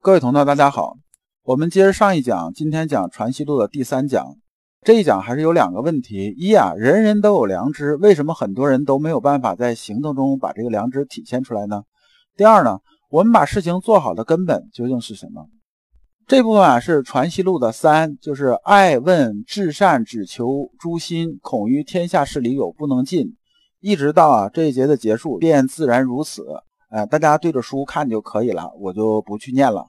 各位同道，大家好。我们接着上一讲，今天讲《传习录》的第三讲。这一讲还是有两个问题：一啊，人人都有良知，为什么很多人都没有办法在行动中把这个良知体现出来呢？第二呢，我们把事情做好的根本究竟是什么？这部分啊是《传习录》的三，就是爱问至善，只求诸心，恐于天下事理有不能尽，一直到啊这一节的结束，便自然如此。哎，大家对着书看就可以了，我就不去念了。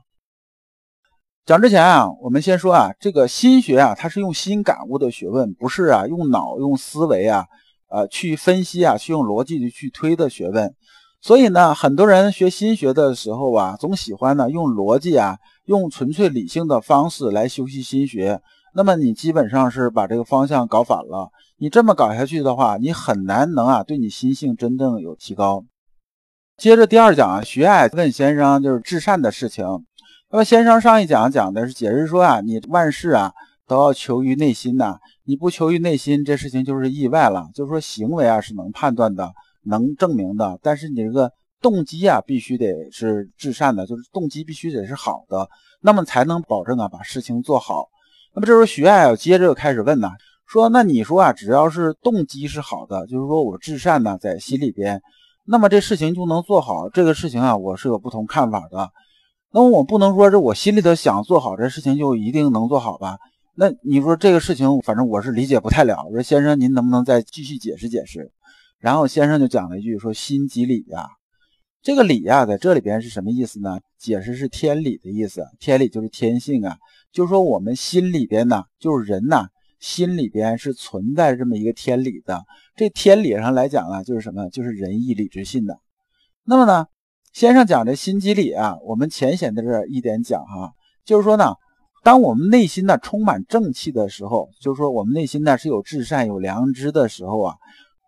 讲之前啊，我们先说啊，这个心学啊，它是用心感悟的学问，不是啊用脑用思维啊，呃去分析啊，去用逻辑去推的学问。所以呢，很多人学心学的时候啊，总喜欢呢用逻辑啊，用纯粹理性的方式来修习心学。那么你基本上是把这个方向搞反了。你这么搞下去的话，你很难能啊对你心性真正有提高。接着第二讲啊，徐爱问先生就是至善的事情。那么先生上一讲讲的是解释说啊，你万事啊都要求于内心呐，你不求于内心，这事情就是意外了。就是说行为啊是能判断的，能证明的，但是你这个动机啊必须得是至善的，就是动机必须得是好的，那么才能保证啊把事情做好。那么这时候徐爱接着又开始问呐，说那你说啊，只要是动机是好的，就是说我至善呢在心里边，那么这事情就能做好。这个事情啊，我是有不同看法的。那么我不能说是我心里头想做好这事情就一定能做好吧？那你说这个事情，反正我是理解不太了。我说先生，您能不能再继续解释解释？然后先生就讲了一句说：“心即理呀。”这个理呀，在这里边是什么意思呢？解释是天理的意思。天理就是天性啊，就是说我们心里边呢，就是人呐，心里边是存在这么一个天理的。这天理上来讲啊，就是什么？就是仁义礼智信的。那么呢？先生讲这心机理啊，我们浅显的这一点讲哈，就是说呢，当我们内心呢充满正气的时候，就是说我们内心呢是有至善、有良知的时候啊，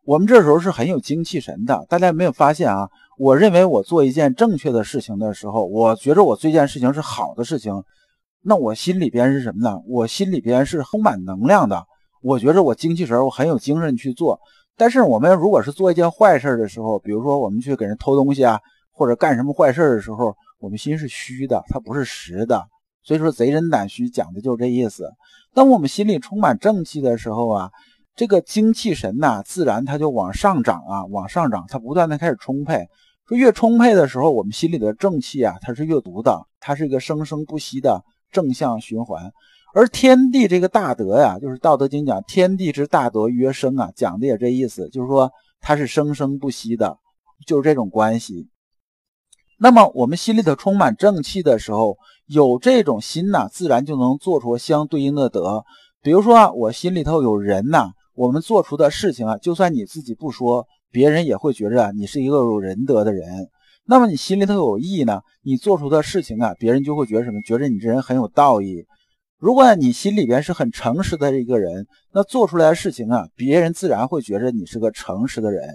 我们这时候是很有精气神的。大家有没有发现啊？我认为我做一件正确的事情的时候，我觉着我这件事情是好的事情，那我心里边是什么呢？我心里边是充满能量的。我觉着我精气神，我很有精神去做。但是我们如果是做一件坏事的时候，比如说我们去给人偷东西啊。或者干什么坏事的时候，我们心是虚的，它不是实的。所以说，贼人胆虚讲的就是这意思。当我们心里充满正气的时候啊，这个精气神呐，自然它就往上涨啊，往上涨，它不断的开始充沛。说越充沛的时候，我们心里的正气啊，它是越足的，它是一个生生不息的正向循环。而天地这个大德呀，就是《道德经》讲天地之大德曰生啊，讲的也这意思，就是说它是生生不息的，就是这种关系。那么我们心里头充满正气的时候，有这种心呐，自然就能做出相对应的德。比如说，我心里头有人呐，我们做出的事情啊，就算你自己不说，别人也会觉着你是一个有仁德的人。那么你心里头有义呢，你做出的事情啊，别人就会觉得什么？觉着你这人很有道义。如果你心里边是很诚实的一个人，那做出来的事情啊，别人自然会觉着你是个诚实的人。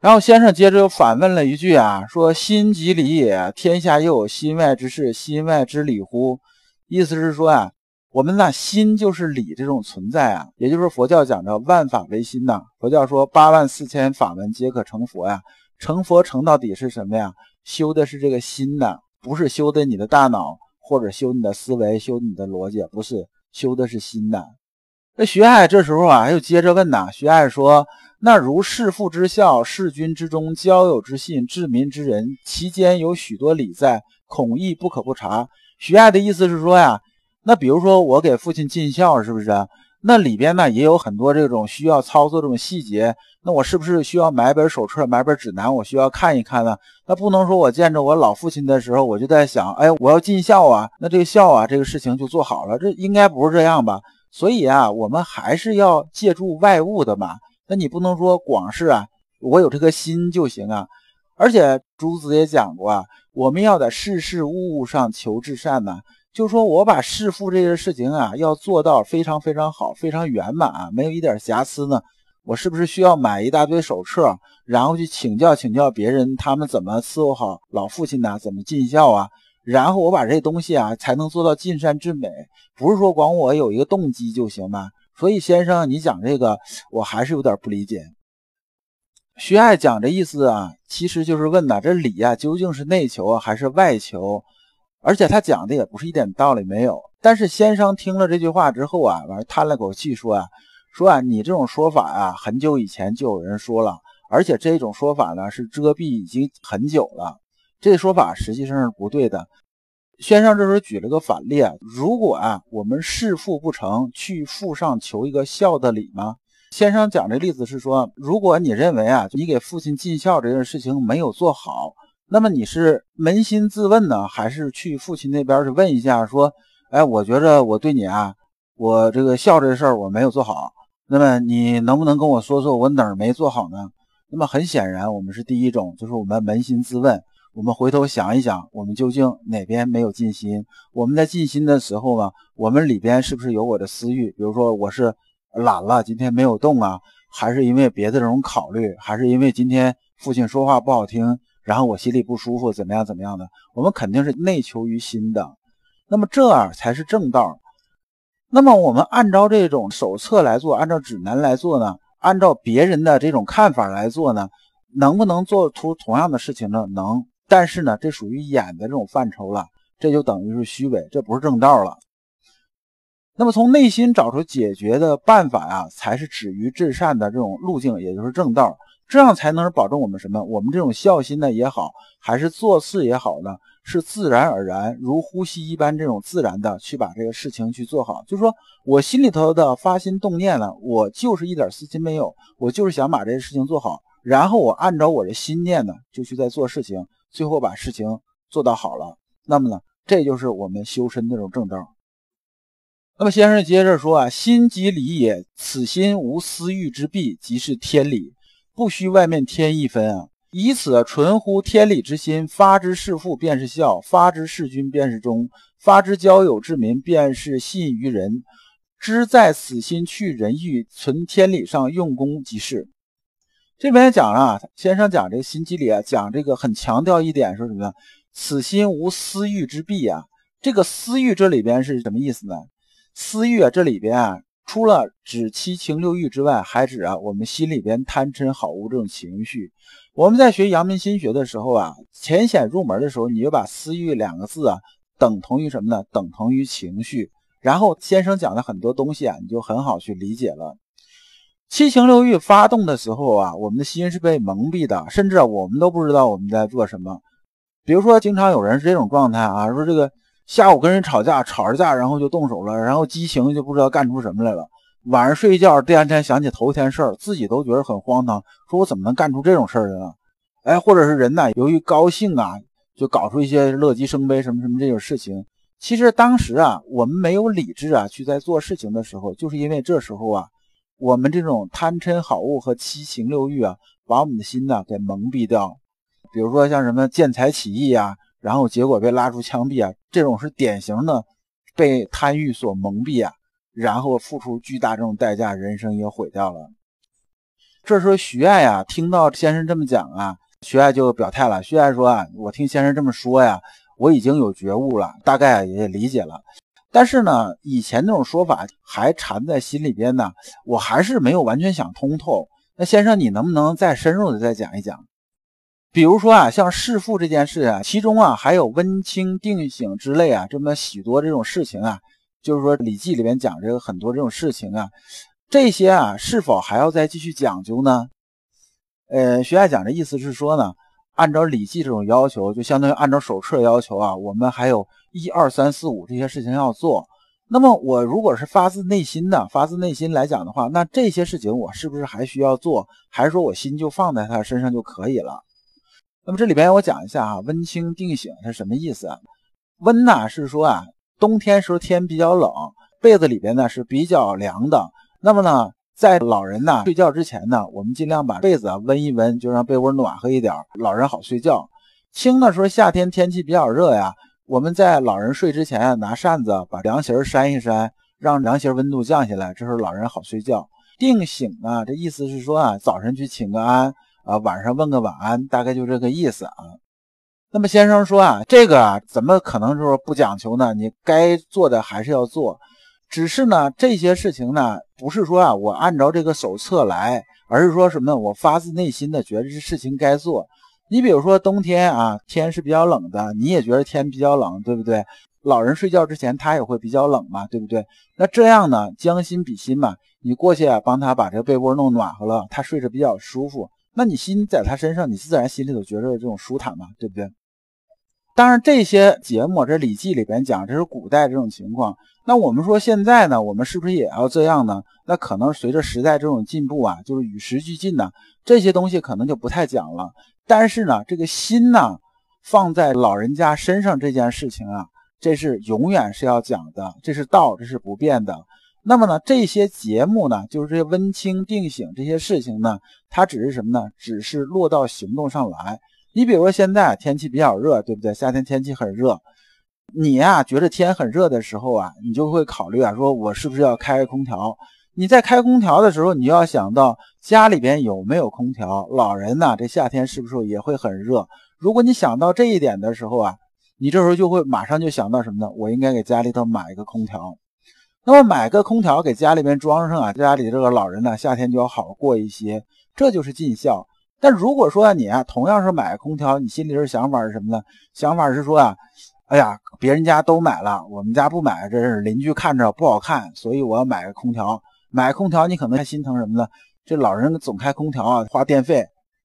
然后先生接着又反问了一句啊，说心即理也，天下又有心外之事，心外之理乎？意思是说啊，我们那心就是理这种存在啊，也就是佛教讲的万法唯心呐。佛教说八万四千法门皆可成佛呀，成佛成到底是什么呀？修的是这个心呐，不是修的你的大脑或者修你的思维、修你的逻辑，不是修的是心呐。那徐爱这时候啊，又接着问呐，徐爱说。那如弑父之孝，弑君之忠，交友之信，治民之仁，其间有许多理在，恐亦不可不察。徐爱的意思是说呀，那比如说我给父亲尽孝，是不是？那里边呢也有很多这种需要操作这种细节。那我是不是需要买本手册，买本指南，我需要看一看呢？那不能说我见着我老父亲的时候，我就在想，哎，我要尽孝啊，那这个孝啊，这个事情就做好了。这应该不是这样吧？所以啊，我们还是要借助外物的嘛。那你不能说广是啊，我有这颗心就行啊。而且朱子也讲过啊，我们要在事事物物上求至善呢。就说我把弑父这些事情啊，要做到非常非常好，非常圆满，啊没有一点瑕疵呢。我是不是需要买一大堆手册，然后去请教请教别人，他们怎么伺候好老父亲呢？怎么尽孝啊？然后我把这东西啊，才能做到尽善尽美。不是说光我有一个动机就行吗？所以，先生，你讲这个，我还是有点不理解。徐爱讲这意思啊，其实就是问呐，这礼啊，究竟是内求啊，还是外求？而且他讲的也不是一点道理没有。但是先生听了这句话之后啊，完了叹了口气说啊，说啊，你这种说法啊，很久以前就有人说了，而且这种说法呢是遮蔽已经很久了，这说法实际上是不对的。先生这时候举了个反例啊，如果啊我们弑父不成，去父上求一个孝的礼吗？先生讲这例子是说，如果你认为啊你给父亲尽孝这件事情没有做好，那么你是扪心自问呢，还是去父亲那边去问一下，说，哎，我觉着我对你啊，我这个孝这事儿我没有做好，那么你能不能跟我说说我哪儿没做好呢？那么很显然，我们是第一种，就是我们扪心自问。我们回头想一想，我们究竟哪边没有尽心？我们在尽心的时候呢，我们里边是不是有我的私欲？比如说，我是懒了，今天没有动啊，还是因为别的这种考虑，还是因为今天父亲说话不好听，然后我心里不舒服，怎么样怎么样的？我们肯定是内求于心的，那么这样才是正道。那么我们按照这种手册来做，按照指南来做呢？按照别人的这种看法来做呢？能不能做出同样的事情呢？能。但是呢，这属于演的这种范畴了，这就等于是虚伪，这不是正道了。那么从内心找出解决的办法呀，才是止于至善的这种路径，也就是正道。这样才能保证我们什么？我们这种孝心呢也好，还是做事也好呢，是自然而然，如呼吸一般这种自然的去把这个事情去做好。就是说我心里头的发心动念呢，我就是一点私心没有，我就是想把这个事情做好，然后我按照我的心念呢，就去在做事情。最后把事情做到好了，那么呢，这就是我们修身那种正道。那么先生接着说啊，心即理也，此心无私欲之弊，即是天理，不需外面添一分啊。以此纯乎天理之心，发之事父便是孝，发之事君便是忠，发之交友之民便是信于人。知在此心去人欲，存天理上用功即是。这边讲啊，先生讲这个心机理啊，讲这个很强调一点，说什么呢？此心无私欲之弊啊。这个私欲这里边是什么意思呢？私欲啊，这里边啊，除了指七情六欲之外，还指啊我们心里边贪嗔好恶这种情绪。我们在学阳明心学的时候啊，浅显入门的时候，你就把私欲两个字啊等同于什么呢？等同于情绪。然后先生讲的很多东西啊，你就很好去理解了。七情六欲发动的时候啊，我们的心是被蒙蔽的，甚至啊，我们都不知道我们在做什么。比如说，经常有人是这种状态啊，说这个下午跟人吵架，吵着架，然后就动手了，然后激情就不知道干出什么来了。晚上睡觉，第二天想起头一天事儿，自己都觉得很荒唐，说我怎么能干出这种事儿来呢？哎，或者是人呢，由于高兴啊，就搞出一些乐极生悲什么什么这种事情。其实当时啊，我们没有理智啊，去在做事情的时候，就是因为这时候啊。我们这种贪嗔好恶和七情六欲啊，把我们的心呢给蒙蔽掉。比如说像什么见财起意啊，然后结果被拉出枪毙啊，这种是典型的被贪欲所蒙蔽啊，然后付出巨大这种代价，人生也毁掉了。这时候徐爱啊，听到先生这么讲啊，徐爱就表态了。徐爱说啊，我听先生这么说呀，我已经有觉悟了，大概也理解了。但是呢，以前那种说法还缠在心里边呢，我还是没有完全想通透。那先生，你能不能再深入的再讲一讲？比如说啊，像弑父这件事啊，其中啊还有温清定省之类啊，这么许多这种事情啊，就是说《礼记》里面讲这个很多这种事情啊，这些啊是否还要再继续讲究呢？呃，徐爱讲的意思是说呢。按照《礼记》这种要求，就相当于按照手册要求啊，我们还有一二三四五这些事情要做。那么我如果是发自内心的，发自内心来讲的话，那这些事情我是不是还需要做？还是说我心就放在他身上就可以了？那么这里边我讲一下啊，温清定醒是什么意思啊？温呢是说啊，冬天时候天比较冷，被子里边呢是比较凉的。那么呢？在老人呢睡觉之前呢，我们尽量把被子啊温一温，就让被窝暖和一点，老人好睡觉。清的时候夏天天气比较热呀，我们在老人睡之前拿扇子把凉席扇一扇，让凉席温度降下来，这时候老人好睡觉。定醒啊，这意思是说啊，早晨去请个安啊，晚上问个晚安，大概就这个意思啊。那么先生说啊，这个啊怎么可能说不讲求呢？你该做的还是要做。只是呢，这些事情呢，不是说啊，我按照这个手册来，而是说什么？我发自内心的觉得这事情该做。你比如说冬天啊，天是比较冷的，你也觉得天比较冷，对不对？老人睡觉之前他也会比较冷嘛，对不对？那这样呢，将心比心嘛，你过去啊，帮他把这个被窝弄暖和了，他睡着比较舒服。那你心在他身上，你自然心里头觉着这种舒坦嘛，对不对？当然，这些节目这《礼记》里边讲，这是古代这种情况。那我们说现在呢，我们是不是也要这样呢？那可能随着时代这种进步啊，就是与时俱进呢，这些东西可能就不太讲了。但是呢，这个心呢，放在老人家身上这件事情啊，这是永远是要讲的，这是道，这是不变的。那么呢，这些节目呢，就是这些温清定醒这些事情呢，它只是什么呢？只是落到行动上来。你比如说现在天气比较热，对不对？夏天天气很热。你呀，觉得天很热的时候啊，你就会考虑啊，说我是不是要开空调？你在开空调的时候，你要想到家里边有没有空调。老人呢，这夏天是不是也会很热？如果你想到这一点的时候啊，你这时候就会马上就想到什么呢？我应该给家里头买一个空调。那么买个空调给家里边装上啊，家里这个老人呢，夏天就要好过一些。这就是尽孝。但如果说你啊，同样是买空调，你心里的想法是什么呢？想法是说啊。哎呀，别人家都买了，我们家不买，这是邻居看着不好看，所以我要买个空调。买空调，你可能还心疼什么呢？这老人总开空调啊，花电费，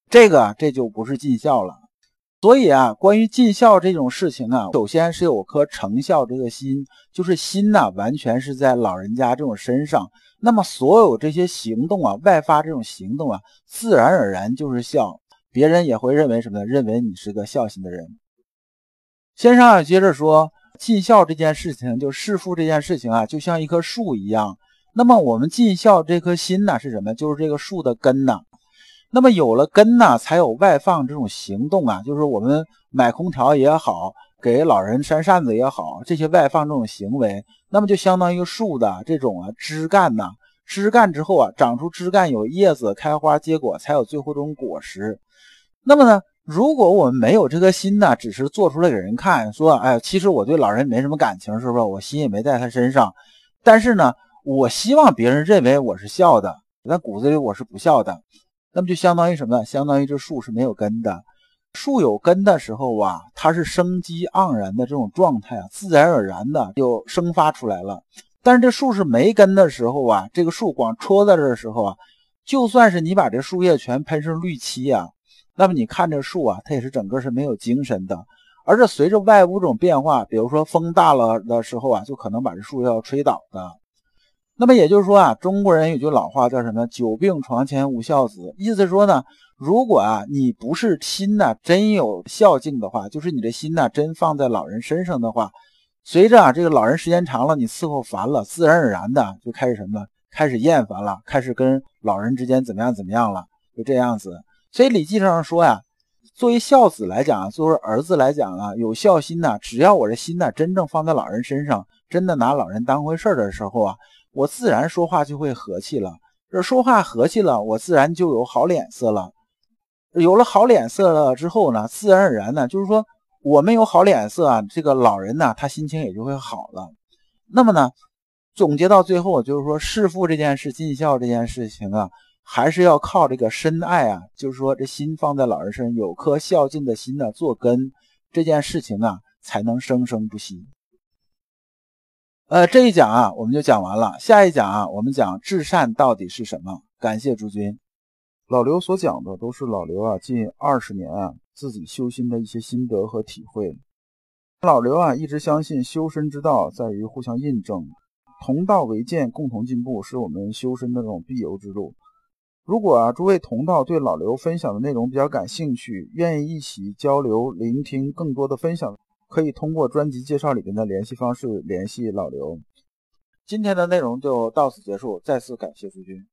这个这就不是尽孝了。所以啊，关于尽孝这种事情啊，首先是有颗成孝这个心，就是心呐，完全是在老人家这种身上。那么所有这些行动啊，外发这种行动啊，自然而然就是孝，别人也会认为什么呢？认为你是个孝心的人。先生啊，接着说尽孝这件事情，就弑父这件事情啊，就像一棵树一样。那么我们尽孝这颗心呢，是什么？就是这个树的根呢。那么有了根呢，才有外放这种行动啊。就是我们买空调也好，给老人扇扇子也好，这些外放这种行为，那么就相当于树的这种啊枝干呐。枝干之后啊，长出枝干，有叶子，开花结果，才有最后这种果实。那么呢？如果我们没有这颗心呢，只是做出来给人看，说，哎，其实我对老人没什么感情，是不是？我心也没在他身上。但是呢，我希望别人认为我是孝的，但骨子里我是不孝的。那么就相当于什么呢？相当于这树是没有根的。树有根的时候啊，它是生机盎然的这种状态啊，自然而然的就生发出来了。但是这树是没根的时候啊，这个树光戳在这的时候啊，就算是你把这树叶全喷上绿漆啊。那么你看这树啊，它也是整个是没有精神的，而是随着外物种变化，比如说风大了的时候啊，就可能把这树要吹倒的。那么也就是说啊，中国人有句老话叫什么？久病床前无孝子。意思说呢，如果啊你不是心呐真有孝敬的话，就是你的心呐真放在老人身上的话，随着啊这个老人时间长了，你伺候烦了，自然而然的就开始什么？开始厌烦了，开始跟老人之间怎么样怎么样了？就这样子。所以《礼记》上说呀，作为孝子来讲啊，作为儿子来讲啊，有孝心呐。只要我这心呐真正放在老人身上，真的拿老人当回事的时候啊，我自然说话就会和气了。这说话和气了，我自然就有好脸色了。有了好脸色了之后呢，自然而然呢，就是说我们有好脸色啊，这个老人呢，他心情也就会好了。那么呢，总结到最后就是说，弑父这件事、尽孝这件事情啊。还是要靠这个深爱啊，就是说这心放在老人身上，有颗孝敬的心呢做根，这件事情啊才能生生不息。呃，这一讲啊我们就讲完了，下一讲啊我们讲至善到底是什么。感谢诸君。老刘所讲的都是老刘啊近二十年啊自己修心的一些心得和体会。老刘啊一直相信修身之道在于互相印证，同道为鉴，共同进步，是我们修身的这种必由之路。如果啊，诸位同道对老刘分享的内容比较感兴趣，愿意一起交流、聆听更多的分享，可以通过专辑介绍里面的联系方式联系老刘。今天的内容就到此结束，再次感谢诸君。